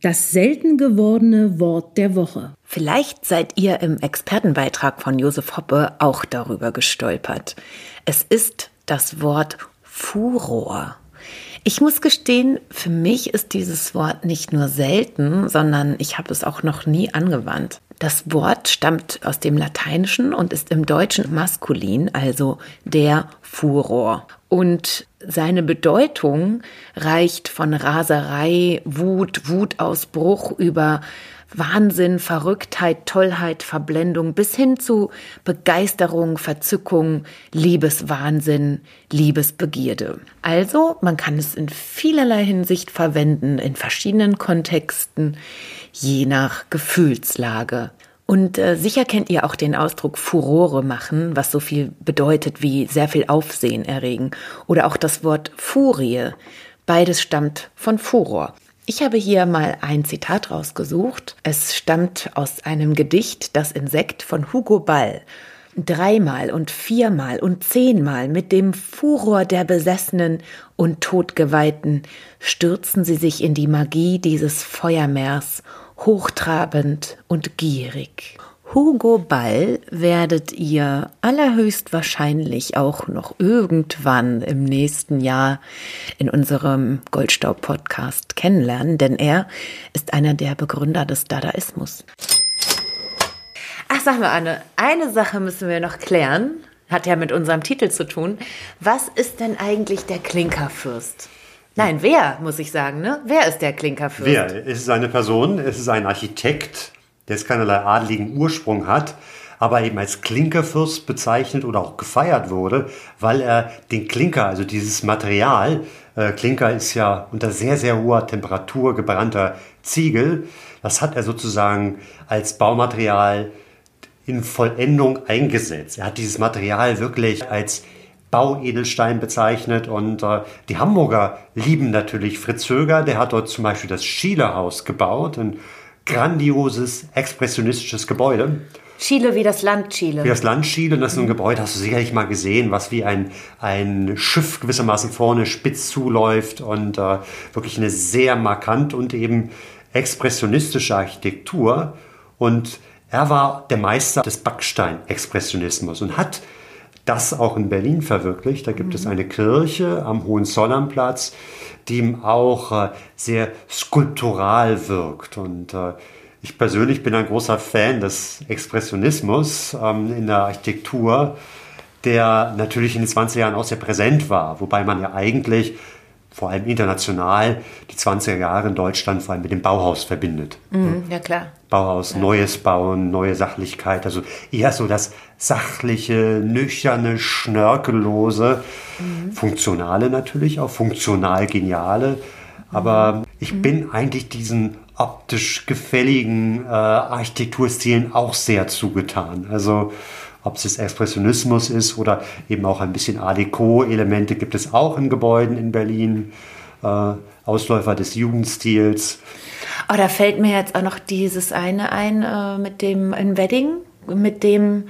Das selten gewordene Wort der Woche. Vielleicht seid ihr im Expertenbeitrag von Josef Hoppe auch darüber gestolpert. Es ist das Wort Furor. Ich muss gestehen, für mich ist dieses Wort nicht nur selten, sondern ich habe es auch noch nie angewandt. Das Wort stammt aus dem Lateinischen und ist im Deutschen maskulin, also der Furor. Und seine Bedeutung reicht von Raserei, Wut, Wutausbruch über Wahnsinn, Verrücktheit, Tollheit, Verblendung bis hin zu Begeisterung, Verzückung, Liebeswahnsinn, Liebesbegierde. Also, man kann es in vielerlei Hinsicht verwenden, in verschiedenen Kontexten, je nach Gefühlslage. Und äh, sicher kennt ihr auch den Ausdruck Furore machen, was so viel bedeutet wie sehr viel Aufsehen erregen. Oder auch das Wort Furie. Beides stammt von Furor. Ich habe hier mal ein Zitat rausgesucht. Es stammt aus einem Gedicht Das Insekt von Hugo Ball. Dreimal und viermal und zehnmal mit dem Furor der Besessenen und Todgeweihten stürzen sie sich in die Magie dieses Feuermeers, hochtrabend und gierig. Hugo Ball werdet ihr allerhöchstwahrscheinlich auch noch irgendwann im nächsten Jahr in unserem Goldstaub-Podcast kennenlernen, denn er ist einer der Begründer des Dadaismus. Ach, sag mal, Anne, eine Sache müssen wir noch klären. Hat ja mit unserem Titel zu tun. Was ist denn eigentlich der Klinkerfürst? Nein, wer, muss ich sagen, ne? Wer ist der Klinkerfürst? Wer? Es ist eine Person, es ist ein Architekt, jetzt keinerlei adligen Ursprung hat, aber eben als Klinkerfürst bezeichnet oder auch gefeiert wurde, weil er den Klinker, also dieses Material, äh, Klinker ist ja unter sehr, sehr hoher Temperatur gebrannter Ziegel, das hat er sozusagen als Baumaterial in Vollendung eingesetzt. Er hat dieses Material wirklich als Bauedelstein bezeichnet und äh, die Hamburger lieben natürlich Fritz Höger, der hat dort zum Beispiel das Schielehaus gebaut, ein grandioses, expressionistisches Gebäude. Chile wie das Land Chile. Wie das Land Chile. Und das ist ein Gebäude, hast du sicherlich mal gesehen, was wie ein, ein Schiff gewissermaßen vorne spitz zuläuft und äh, wirklich eine sehr markant und eben expressionistische Architektur. Und er war der Meister des Backstein-Expressionismus und hat das auch in Berlin verwirklicht. Da gibt mhm. es eine Kirche am Hohenzollernplatz, die ihm auch äh, sehr skulptural wirkt. Und äh, ich persönlich bin ein großer Fan des Expressionismus ähm, in der Architektur, der natürlich in den 20er Jahren auch sehr präsent war, wobei man ja eigentlich vor allem international die 20er Jahre in Deutschland vor allem mit dem Bauhaus verbindet. Mhm, ja, klar. Bauhaus, Neues Bauen, neue Sachlichkeit, also eher so das sachliche, nüchterne, schnörkellose, funktionale natürlich auch, funktional geniale. Aber ich bin eigentlich diesen optisch gefälligen äh, Architekturstilen auch sehr zugetan. Also ob es jetzt Expressionismus ist oder eben auch ein bisschen Art Deco-Elemente gibt es auch in Gebäuden in Berlin. Äh, Ausläufer des Jugendstils. Oh, da fällt mir jetzt auch noch dieses eine ein äh, mit dem in Wedding, mit dem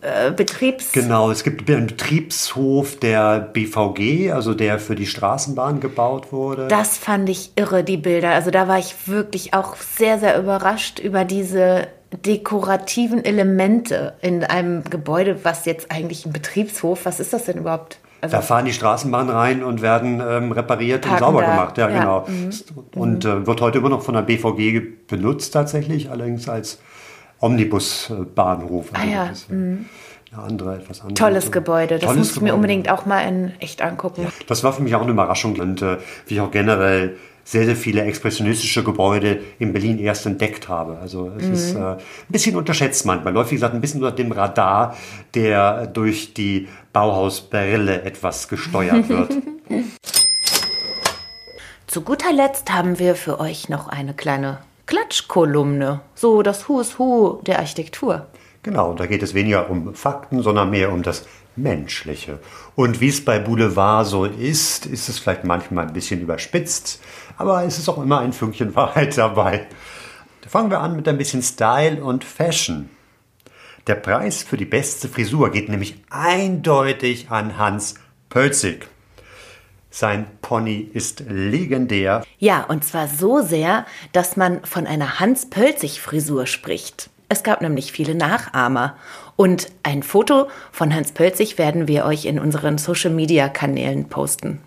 äh, Betriebs... Genau, es gibt einen Betriebshof der BVG, also der für die Straßenbahn gebaut wurde. Das fand ich irre, die Bilder. Also da war ich wirklich auch sehr, sehr überrascht über diese dekorativen Elemente in einem Gebäude, was jetzt eigentlich ein Betriebshof, was ist das denn überhaupt? Also da fahren die Straßenbahnen rein und werden ähm, repariert und sauber da. gemacht. Ja, Ja. genau. Mhm. Und äh, wird heute immer noch von der BVG benutzt tatsächlich, allerdings als Omnibusbahnhof. Ah ja, ist, äh, eine andere, etwas andere. Tolles Gebäude. Das Tolles muss ich mir unbedingt auch mal in echt angucken. Das war für mich auch eine Überraschung und äh, wie ich auch generell sehr, sehr viele expressionistische Gebäude in Berlin erst entdeckt habe. Also es ist Mhm. äh, ein bisschen unterschätzt manchmal. Läuft, wie gesagt, ein bisschen unter dem Radar, der durch die Bauhausbrille etwas gesteuert wird. Zu guter Letzt haben wir für euch noch eine kleine Klatschkolumne. So das Who is Who der Architektur. Genau, da geht es weniger um Fakten, sondern mehr um das Menschliche. Und wie es bei Boulevard so ist, ist es vielleicht manchmal ein bisschen überspitzt, aber es ist auch immer ein Fünkchen Wahrheit dabei. Da fangen wir an mit ein bisschen Style und Fashion. Der Preis für die beste Frisur geht nämlich eindeutig an Hans Pölzig. Sein Pony ist legendär. Ja, und zwar so sehr, dass man von einer Hans-Pölzig-Frisur spricht. Es gab nämlich viele Nachahmer. Und ein Foto von Hans Pölzig werden wir euch in unseren Social-Media-Kanälen posten.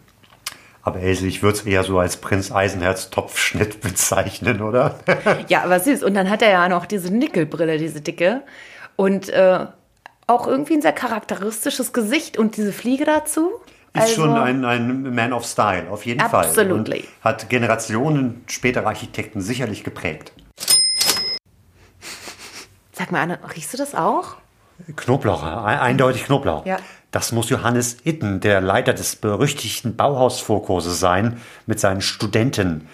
Aber Else, ich würde es eher so als Prinz Eisenherz Topfschnitt bezeichnen, oder? Ja, aber süß. Und dann hat er ja noch diese Nickelbrille, diese dicke. Und äh, auch irgendwie ein sehr charakteristisches Gesicht und diese Fliege dazu. Ist Also- schon ein, ein Man of Style, auf jeden Fall. Absolutely. Und hat Generationen späterer Architekten sicherlich geprägt. Sag mal, Anne, riechst du das auch? Knoblauch, eindeutig Knoblauch. Ja. Das muss Johannes Itten, der Leiter des berüchtigten Bauhausvorkurses sein, mit seinen Studenten.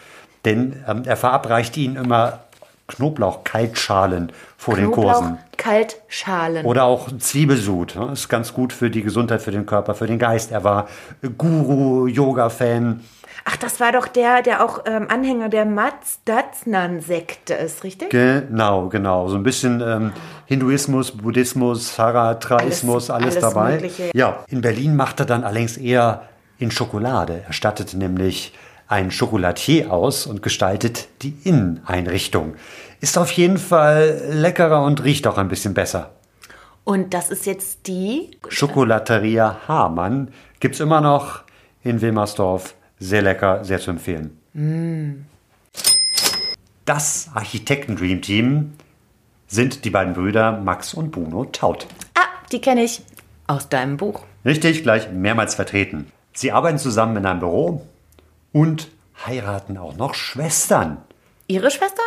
Denn ähm, er verabreicht ihnen immer Knoblauch-Kaltschalen vor den Kursen. Kaltschalen. Oder auch Zwiebelsud. ne? Ist ganz gut für die Gesundheit, für den Körper, für den Geist. Er war Guru, Yoga-Fan. Ach, das war doch der, der auch ähm, Anhänger der Mazdaznan-Sekte ist, richtig? Genau, genau. So ein bisschen ähm, Hinduismus, Buddhismus, Zarathraismus, alles, Alles- alles dabei. Mögliche. Ja, in Berlin macht er dann allerdings eher in Schokolade. Er stattet nämlich einen Chocolatier aus und gestaltet die Inneneinrichtung. Ist auf jeden Fall leckerer und riecht auch ein bisschen besser. Und das ist jetzt die. Chocolateria Hamann gibt's immer noch in Wilmersdorf. Sehr lecker, sehr zu empfehlen. Das Architekten-Dream Team sind die beiden Brüder Max und Bruno Taut. Ah, die kenne ich. Aus deinem Buch. Richtig, gleich mehrmals vertreten. Sie arbeiten zusammen in einem Büro und heiraten auch noch Schwestern. Ihre Schwestern?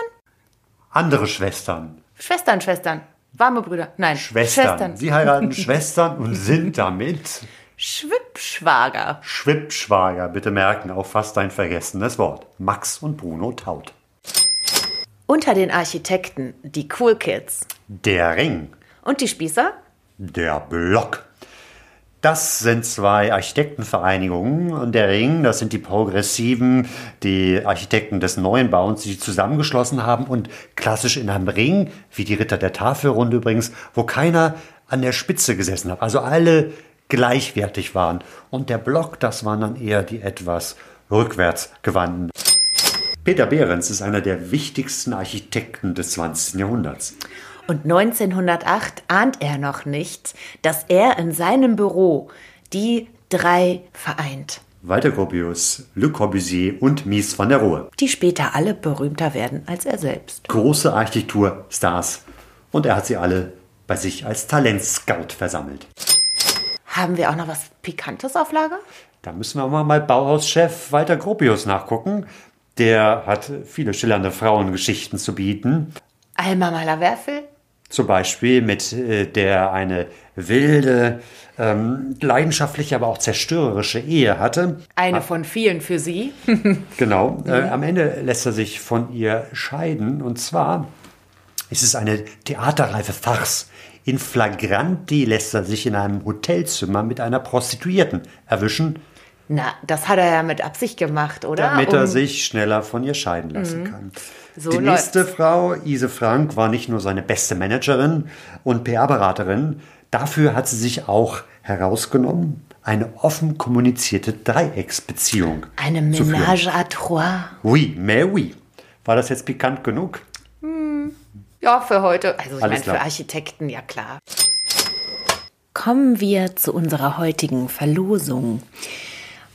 Andere Schwestern. Schwestern, Schwestern. Warme Brüder. Nein, Schwestern. Sie heiraten Schwestern und sind damit Schwippschwager. Schwippschwager. Bitte merken, auch fast ein vergessenes Wort. Max und Bruno Taut. Unter den Architekten die Cool Kids. Der Ring. Und die Spießer? Der Block. Das sind zwei Architektenvereinigungen und der Ring, das sind die Progressiven, die Architekten des neuen Bauens, die zusammengeschlossen haben und klassisch in einem Ring, wie die Ritter der Tafelrunde übrigens, wo keiner an der Spitze gesessen hat, also alle gleichwertig waren. Und der Block, das waren dann eher die etwas rückwärts gewandten. Peter Behrens ist einer der wichtigsten Architekten des 20. Jahrhunderts. Und 1908 ahnt er noch nicht, dass er in seinem Büro die drei vereint, Walter Gropius, Le Corbusier und Mies van der Rohe. die später alle berühmter werden als er selbst. Große Architekturstars. Und er hat sie alle bei sich als Talentscout versammelt. Haben wir auch noch was Pikantes auf Lager? Da müssen wir mal bei Bauhauschef Walter Gropius nachgucken. Der hat viele schillernde Frauengeschichten zu bieten. Alma Mahler-Werfel? Zum Beispiel mit äh, der eine wilde, ähm, leidenschaftliche, aber auch zerstörerische Ehe hatte. Eine von vielen für sie. Genau. Äh, am Ende lässt er sich von ihr scheiden. Und zwar ist es eine theaterreife Farce. In flagranti lässt er sich in einem Hotelzimmer mit einer Prostituierten erwischen, Na, das hat er ja mit Absicht gemacht, oder? damit er Um- sich schneller von ihr scheiden lassen kann. So Die läuft's. nächste Frau, Ise Frank, war nicht nur seine beste Managerin und PR-Beraterin, dafür hat sie sich auch herausgenommen, eine offen kommunizierte Dreiecksbeziehung Eine. Ménage à trois. Oui, mais oui. War das jetzt pikant genug? Ja, für heute. Also ich meine, für. Architekten, ja klar. Kommen wir zu unserer heutigen Verlosung.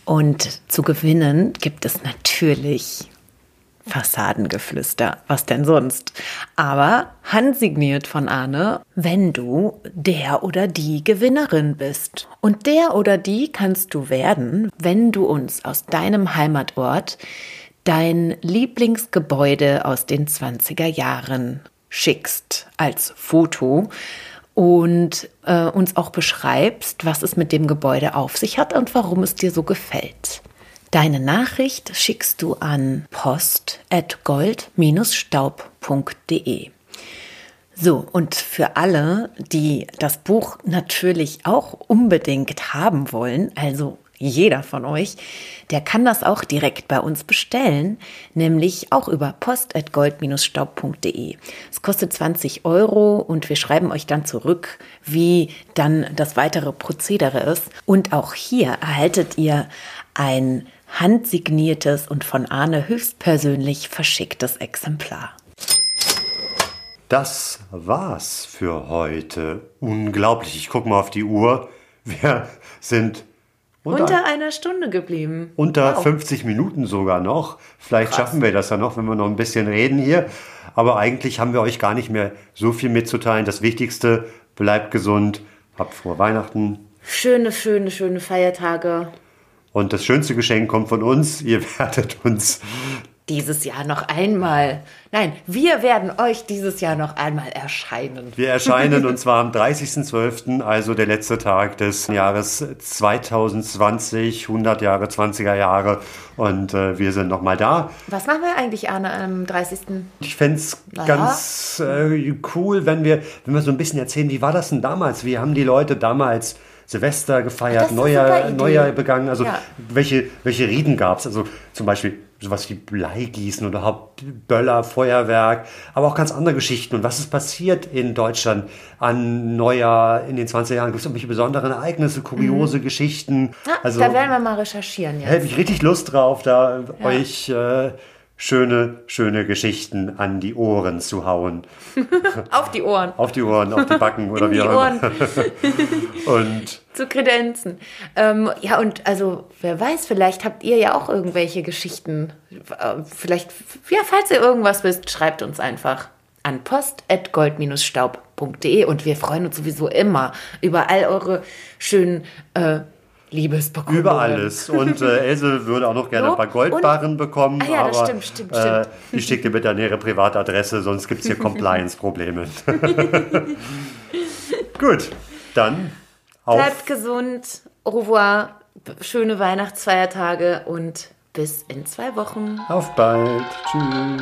Und zu gewinnen gibt es natürlich Fassadengeflüster. Was denn sonst? Aber handsigniert von Arne, wenn du der oder die Gewinnerin bist. Und der oder die kannst du werden, wenn du uns aus deinem Heimatort dein Lieblingsgebäude aus den 20er Jahren schickst als Foto und äh, uns auch beschreibst, was es mit dem Gebäude auf sich hat und warum es dir so gefällt. Deine Nachricht schickst du an post.gold-staub.de. So, und für alle, die das Buch natürlich auch unbedingt haben wollen, also jeder von euch, der kann das auch direkt bei uns bestellen, nämlich auch über post.gold-staub.de. Es kostet 20 Euro und wir schreiben euch dann zurück, wie dann das weitere Prozedere ist. Und auch hier erhaltet ihr ein handsigniertes und von Arne höchstpersönlich verschicktes Exemplar. Das war's für heute. Unglaublich. Ich gucke mal auf die Uhr. Wir sind unter, Unter einer Stunde geblieben. unter Wow. 50 Minuten sogar noch. Vielleicht schaffen wir das ja noch, wenn wir noch ein bisschen reden hier. Aber eigentlich haben wir euch gar nicht mehr so viel mitzuteilen. Das Wichtigste, bleibt gesund, habt frohe Weihnachten. Schöne, schöne, schöne Feiertage. Und das schönste Geschenk kommt von uns. Ihr werdet uns Dieses Jahr noch einmal. Nein, wir werden euch dieses Jahr noch einmal erscheinen. Wir erscheinen und zwar am 30.12., also der letzte Tag des Jahres 2020, 100 Jahre, 20er Jahre und äh, wir sind nochmal da. Was machen wir eigentlich, Arne, am 30.? Ich fände es ganz äh, cool, wenn wir, wenn wir so ein bisschen erzählen, wie war das denn damals? Wie haben die Leute damals Silvester gefeiert, super Neujahr, begangen? Also Ja. welche, welche Riten gab es? Also zum Beispiel sowas wie Bleigießen oder Böller, Feuerwerk, aber auch ganz andere Geschichten. Und was ist passiert in Deutschland an Neujahr in den 20er Jahren? Gibt es irgendwelche besonderen Ereignisse, kuriose Geschichten? Ja, also da werden wir mal recherchieren jetzt. hätte ich richtig Lust drauf, da euch äh, schöne, schöne Geschichten an die Ohren zu hauen. Auf die Ohren. Auf die Ohren, auf die Backen oder wie auch immer. Und zu Kredenzen. Ähm, ja, und also, wer weiß, vielleicht habt ihr ja auch irgendwelche Geschichten. Äh, Vielleicht, ja, falls ihr irgendwas wisst, schreibt uns einfach an post.gold-staub.de und wir freuen uns sowieso immer über all eure schönen äh, Liebesbekundungen. über alles. Und äh, Else würde auch noch gerne ein Lob paar Goldbarren bekommen. Ah ja, das aber, stimmt, stimmt, äh, stimmt. Die schickt ihr bitte an ihre Privatadresse, sonst gibt es hier Compliance-Probleme. Gut, dann auf. Bleibt gesund, au revoir, schöne Weihnachtsfeiertage und bis in zwei Wochen. Auf bald. Tschüss.